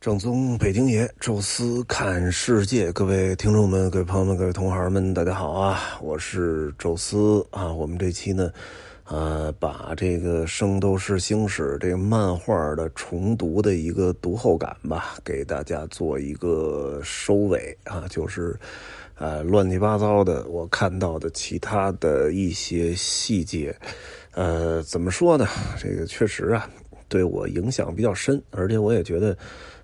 正宗北京爷，宙斯看世界，各位听众们、各位朋友们、各位同行们，大家好啊！我是宙斯啊。我们这期呢，呃，把这个《圣斗士星矢》这个漫画的重读的一个读后感吧，给大家做一个收尾啊，就是呃，乱七八糟的我看到的其他的一些细节，呃，怎么说呢？这个确实啊，对我影响比较深，而且我也觉得。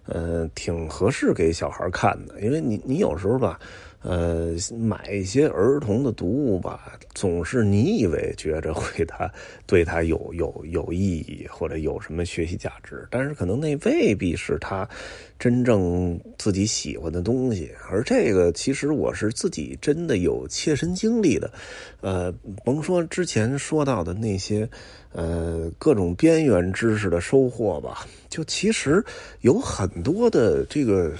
呃，挺合适给小孩看的，因为你你有时候吧，呃，买一些儿童的读物吧，总是你以为觉着会他对他有有有意义或者有什么学习价值，但是可能那未必是他真正自己喜欢的东西。而这个其实我是自己真的有切身经历的，呃，甭说之前说到的那些。呃，各种边缘知识的收获吧，就其实有很多的这个。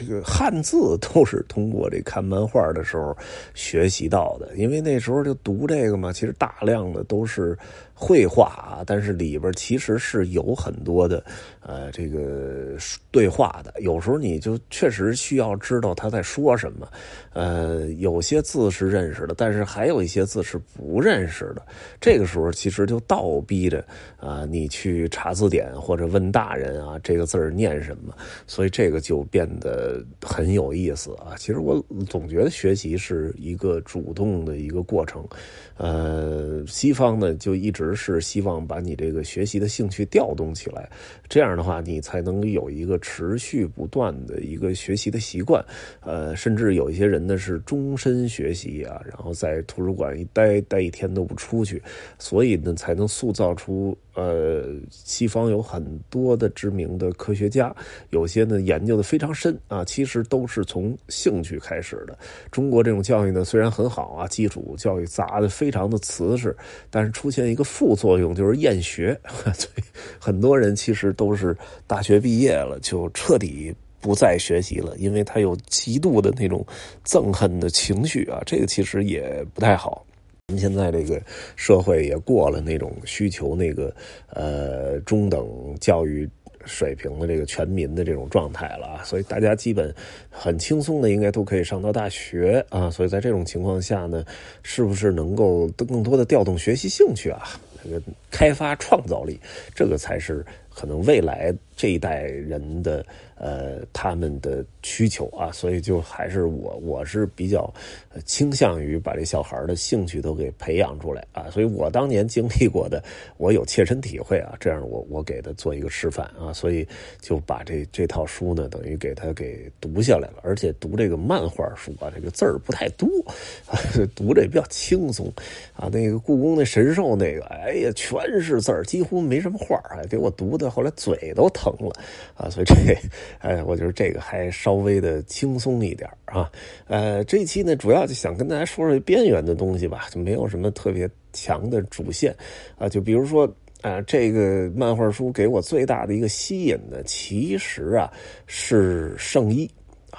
这个汉字都是通过这看漫画的时候学习到的，因为那时候就读这个嘛，其实大量的都是绘画啊，但是里边其实是有很多的呃这个对话的，有时候你就确实需要知道他在说什么，呃，有些字是认识的，但是还有一些字是不认识的，这个时候其实就倒逼着啊你去查字典或者问大人啊这个字念什么，所以这个就变得。很有意思啊！其实我总觉得学习是一个主动的一个过程。呃，西方呢就一直而是希望把你这个学习的兴趣调动起来，这样的话你才能有一个持续不断的一个学习的习惯。呃，甚至有一些人呢是终身学习啊，然后在图书馆一待待一天都不出去，所以呢才能塑造出呃西方有很多的知名的科学家，有些呢研究的非常深。啊，其实都是从兴趣开始的。中国这种教育呢，虽然很好啊，基础教育砸的非常的瓷实，但是出现一个副作用 就是厌学，所以很多人其实都是大学毕业了就彻底不再学习了，因为他有极度的那种憎恨的情绪啊，这个其实也不太好。咱们现在这个社会也过了那种需求那个呃中等教育。水平的这个全民的这种状态了啊，所以大家基本很轻松的，应该都可以上到大学啊。所以在这种情况下呢，是不是能够更多的调动学习兴趣啊？这个开发创造力，这个才是可能未来这一代人的。呃，他们的需求啊，所以就还是我，我是比较倾向于把这小孩的兴趣都给培养出来啊。所以我当年经历过的，我有切身体会啊。这样我我给他做一个示范啊，所以就把这这套书呢，等于给他给读下来了。而且读这个漫画书啊，这个字儿不太多，读着也比较轻松啊。那个故宫那神兽那个，哎呀，全是字儿，几乎没什么画，给我读的后来嘴都疼了啊。所以这。哎，我觉得这个还稍微的轻松一点啊。呃，这一期呢，主要就想跟大家说说边缘的东西吧，就没有什么特别强的主线啊。就比如说，啊，这个漫画书给我最大的一个吸引呢，其实啊是圣衣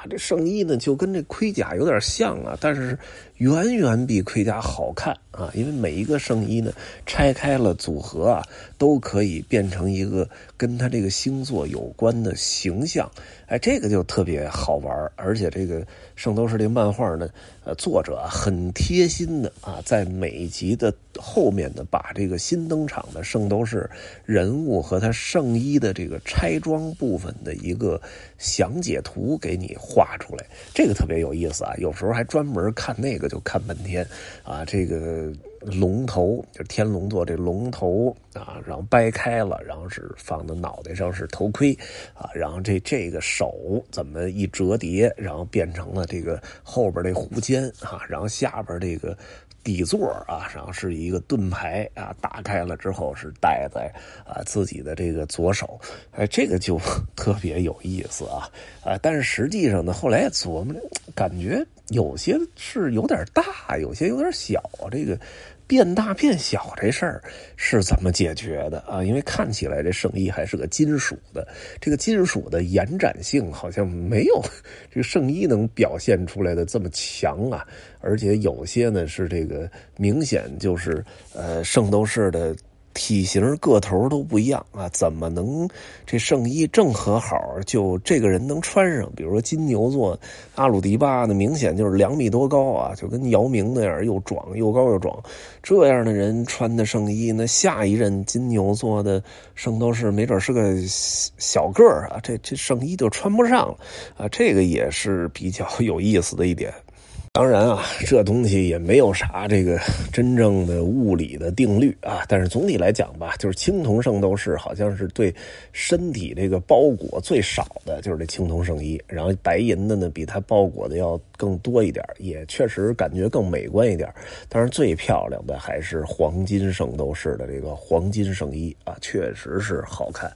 这圣衣呢，就跟这盔甲有点像啊，但是。远远比盔甲好看啊！因为每一个圣衣呢，拆开了组合啊，都可以变成一个跟他这个星座有关的形象。哎，这个就特别好玩而且这个《圣斗士》这漫画呢，呃，作者很贴心的啊，在每一集的后面呢，把这个新登场的圣斗士人物和他圣衣的这个拆装部分的一个详解图给你画出来，这个特别有意思啊！有时候还专门看那个。就看半天，啊，这个龙头就天龙座这龙头啊，然后掰开了，然后是放到脑袋上是头盔啊，然后这这个手怎么一折叠，然后变成了这个后边这护肩啊，然后下边这个。底座啊，然后是一个盾牌啊，打开了之后是戴在啊自己的这个左手，哎，这个就 特别有意思啊啊！但是实际上呢，后来琢磨，感觉有些是有点大，有些有点小，这个。变大变小这事儿是怎么解决的啊？因为看起来这圣衣还是个金属的，这个金属的延展性好像没有这个圣衣能表现出来的这么强啊！而且有些呢是这个明显就是呃圣斗士的体型个头都不一样啊，怎么能这圣衣正合好就这个人能穿上？比如说金牛座阿鲁迪巴，呢明显就是两米多高啊，就跟姚明那样又壮又高又壮，这样的人穿的圣衣，那下一任金牛座的圣斗士没准是个小个儿啊，这这圣衣就穿不上了啊，这个也是比较有意思的一点。当然啊，这东西也没有啥这个 真正的物理的定律啊。但是总体来讲吧，就是青铜圣斗士好像是对身体这个包裹最少的，就是这青铜圣衣。然后白银的呢，比它包裹的要更多一点，也确实感觉更美观一点。但是最漂亮的还是黄金圣斗士的这个黄金圣衣啊，确实是好看。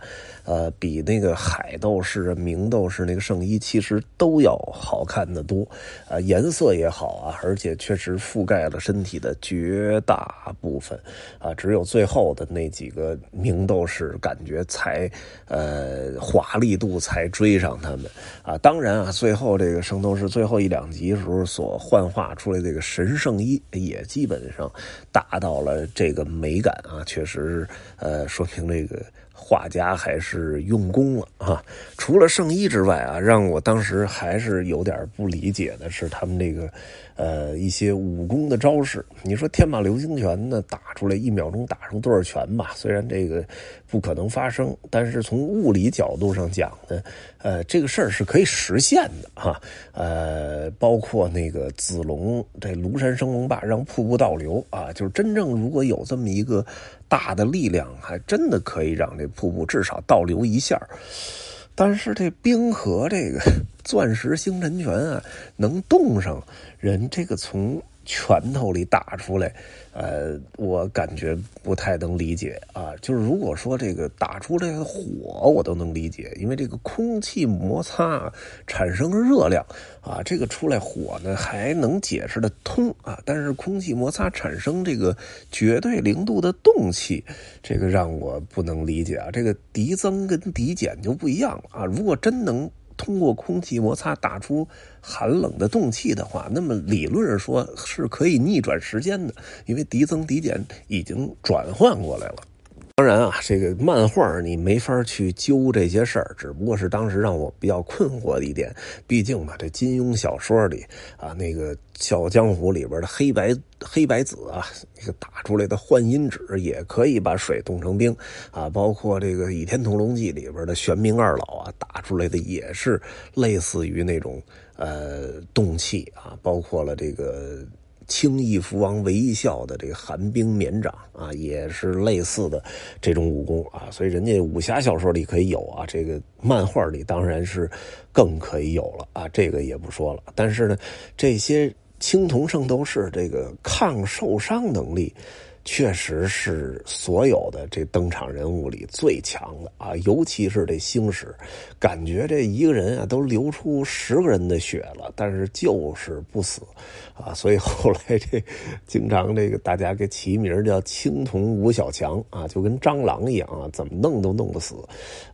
呃，比那个海斗士、明斗士那个圣衣其实都要好看的多，啊，颜色也也好啊，而且确实覆盖了身体的绝大部分，啊，只有最后的那几个明斗士感觉才，呃，华丽度才追上他们，啊，当然啊，最后这个圣斗士最后一两集时候所幻化出来这个神圣衣也基本上达到了这个美感啊，确实，呃，说明这个。画家还是用功了啊！除了圣衣之外啊，让我当时还是有点不理解的是他们这个，呃，一些武功的招式。你说天马流星拳呢，打出来一秒钟打出多少拳吧？虽然这个不可能发生，但是从物理角度上讲呢，呃，这个事儿是可以实现的哈。呃，包括那个子龙这庐山升龙霸让瀑布倒流啊，就是真正如果有这么一个。大的力量还真的可以让这瀑布至少倒流一下，但是这冰河这个 钻石星辰泉啊，能冻上人，这个从。拳头里打出来，呃，我感觉不太能理解啊。就是如果说这个打出来的火，我都能理解，因为这个空气摩擦产生热量啊，这个出来火呢还能解释的通啊。但是空气摩擦产生这个绝对零度的动气，这个让我不能理解啊。这个敌增跟敌减就不一样了啊。如果真能。通过空气摩擦打出寒冷的冻气的话，那么理论上说是可以逆转时间的，因为敌增敌减已经转换过来了。当然啊，这个漫画你没法去揪这些事儿，只不过是当时让我比较困惑的一点。毕竟嘛，这金庸小说里啊，那个《笑傲江湖》里边的黑白黑白子啊，那个打出来的幻音纸也可以把水冻成冰啊。包括这个《倚天屠龙记》里边的玄冥二老啊，打出来的也是类似于那种呃动气啊。包括了这个。青翼福王微笑的这个寒冰绵掌啊，也是类似的这种武功啊，所以人家武侠小说里可以有啊，这个漫画里当然是更可以有了啊，这个也不说了。但是呢，这些青铜圣斗士这个抗受伤能力。确实是所有的这登场人物里最强的啊，尤其是这星矢，感觉这一个人啊都流出十个人的血了，但是就是不死啊，所以后来这经常这个大家给起名叫青铜吴小强啊，就跟蟑螂一样啊，怎么弄都弄不死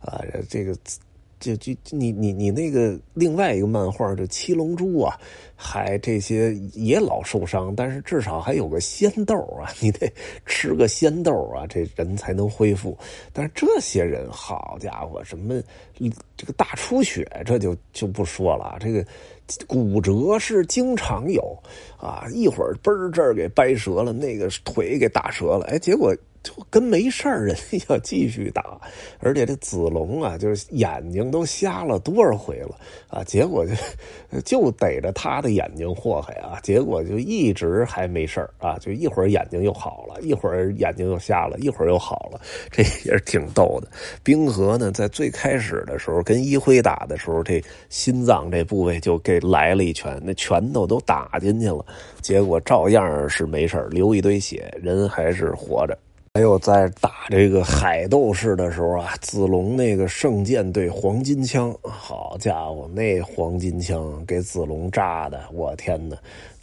啊，这个。就就你你你那个另外一个漫画就七龙珠啊，还这些也老受伤，但是至少还有个仙豆啊，你得吃个仙豆啊，这人才能恢复。但是这些人，好家伙，什么这个大出血，这就就不说了。这个骨折是经常有啊，一会儿嘣这儿给掰折了，那个腿给打折了，哎，结果。就跟没事儿人 要继续打，而且这子龙啊，就是眼睛都瞎了多少回了啊！结果就 就逮着他的眼睛祸害啊！结果就一直还没事儿啊！就一会儿眼睛又好了，一会儿眼睛又瞎了，一会儿又好了，这也是挺逗的。冰河呢，在最开始的时候跟一辉打的时候，这心脏这部位就给来了一拳，那拳头都打进去了，结果照样是没事流一堆血，人还是活着。还有在打这个海斗士的时候啊，子龙那个圣剑对黄金枪，好家伙，那黄金枪给子龙炸的，我天哪！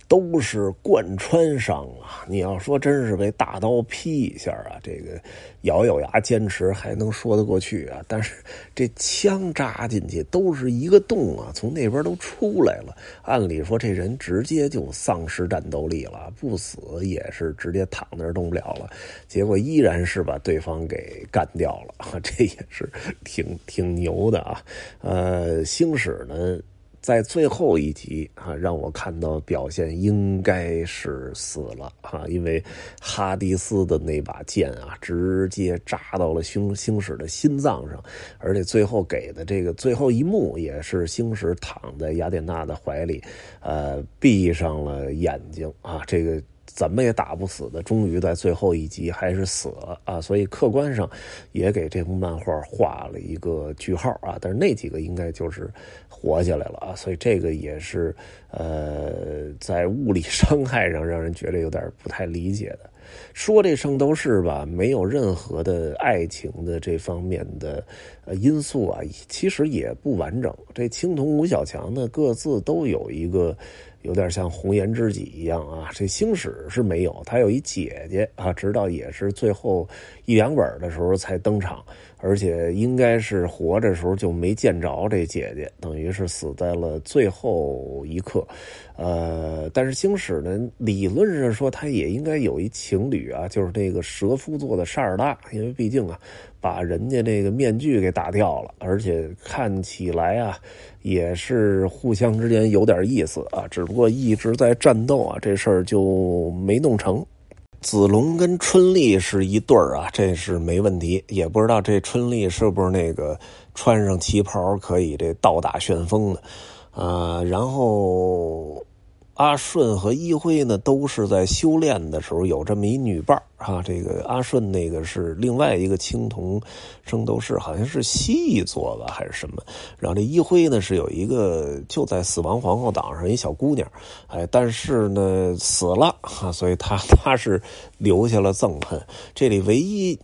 都是贯穿伤啊！你要说真是被大刀劈一下啊，这个咬咬牙坚持还能说得过去啊。但是这枪扎进去都是一个洞啊，从那边都出来了。按理说这人直接就丧失战斗力了，不死也是直接躺那儿动不了了。结果依然是把对方给干掉了，这也是挺挺牛的啊。呃，星矢呢？在最后一集啊，让我看到表现应该是死了啊，因为哈迪斯的那把剑啊，直接扎到了星星矢的心脏上，而且最后给的这个最后一幕也是星矢躺在雅典娜的怀里，呃，闭上了眼睛啊，这个。怎么也打不死的，终于在最后一集还是死了啊！所以客观上也给这幅漫画画了一个句号啊。但是那几个应该就是活下来了啊，所以这个也是呃，在物理伤害上让人觉得有点不太理解的。说这圣斗士吧，没有任何的爱情的这方面的呃因素啊，其实也不完整。这青铜五小强呢，各自都有一个。有点像红颜知己一样啊，这星矢是没有，他有一姐姐啊，直到也是最后一两本的时候才登场，而且应该是活着时候就没见着这姐姐，等于是死在了最后一刻。呃，但是星矢呢，理论上说他也应该有一情侣啊，就是那个蛇夫座的沙尔达，因为毕竟啊，把人家这个面具给打掉了，而且看起来啊，也是互相之间有点意思啊，只不过一直在战斗啊，这事儿就没弄成。子龙跟春丽是一对儿啊，这是没问题，也不知道这春丽是不是那个穿上旗袍可以这倒打旋风的，啊，然后。阿顺和一辉呢，都是在修炼的时候有这么一女伴啊。这个阿顺那个是另外一个青铜圣斗士，好像是蜥蜴做的，还是什么？然后这一辉呢，是有一个就在死亡皇后岛上一小姑娘，哎，但是呢死了啊，所以他他是留下了憎恨。这里唯一。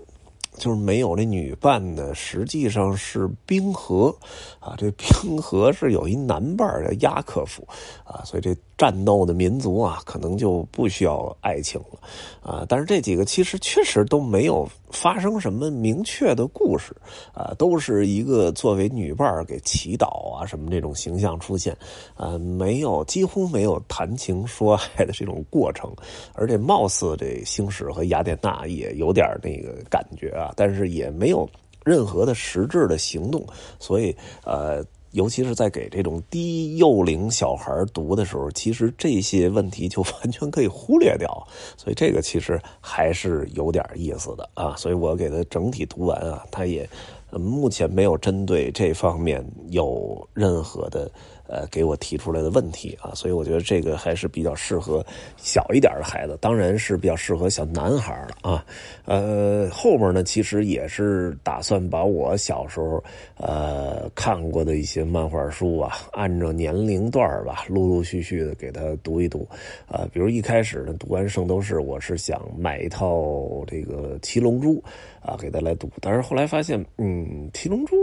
就是没有这女伴的，实际上是冰河，啊，这冰河是有一男伴叫亚克夫，啊，所以这战斗的民族啊，可能就不需要爱情了，啊，但是这几个其实确实都没有发生什么明确的故事，啊，都是一个作为女伴给祈祷啊什么这种形象出现，啊，没有几乎没有谈情说爱的这种过程，而且貌似这星矢和雅典娜也有点那个感觉啊。但是也没有任何的实质的行动，所以呃，尤其是在给这种低幼龄小孩读的时候，其实这些问题就 完全可以忽略掉。所以这个其实还是有点意思的啊。所以我给他整体读完啊，他也目前没有针对这方面有任何的。呃，给我提出来的问题啊，所以我觉得这个还是比较适合小一点的孩子，当然是比较适合小男孩了啊。呃，后边呢，其实也是打算把我小时候呃看过的一些漫画书啊，按照年龄段吧，陆陆续续的给他读一读啊。比如一开始呢，读完《圣斗士》，我是想买一套这个《七龙珠》啊，给他来读，但是后来发现，嗯，《七龙珠》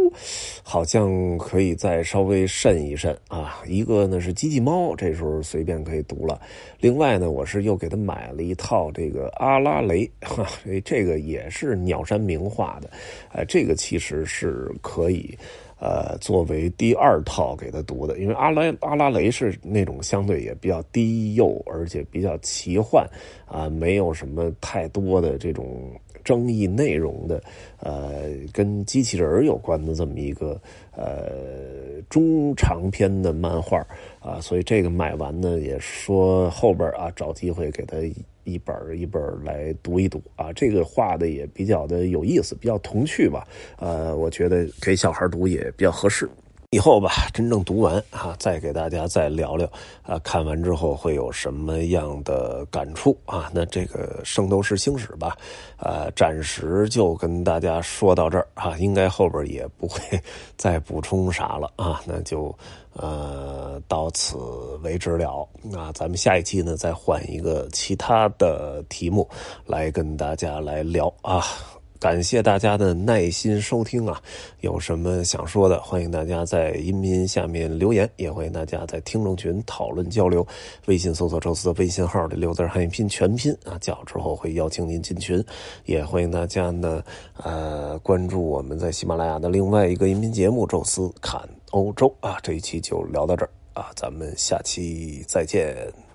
好像可以再稍微慎一慎。啊，一个呢是机器猫，这时候随便可以读了。另外呢，我是又给他买了一套这个阿拉蕾，哈，这个也是鸟山明画的，哎，这个其实是可以，呃，作为第二套给他读的。因为阿拉阿拉蕾是那种相对也比较低幼，而且比较奇幻，啊，没有什么太多的这种。争议内容的，呃，跟机器人有关的这么一个呃中长篇的漫画啊，所以这个买完呢，也说后边啊找机会给他一本一本来读一读啊，这个画的也比较的有意思，比较童趣吧，呃，我觉得给小孩读也比较合适。以后吧，真正读完啊，再给大家再聊聊啊，看完之后会有什么样的感触啊？那这个《圣斗士星矢》吧，呃，暂时就跟大家说到这儿啊，应该后边也不会再补充啥了啊，那就呃到此为止了。那咱们下一期呢，再换一个其他的题目来跟大家来聊啊。感谢大家的耐心收听啊！有什么想说的，欢迎大家在音频下面留言，也欢迎大家在听众群讨论交流。微信搜索宙斯的微信号的六字汉语拼全拼啊，加之后会邀请您进群。也欢迎大家呢，呃，关注我们在喜马拉雅的另外一个音频节目《宙斯侃欧洲》啊。这一期就聊到这儿啊，咱们下期再见。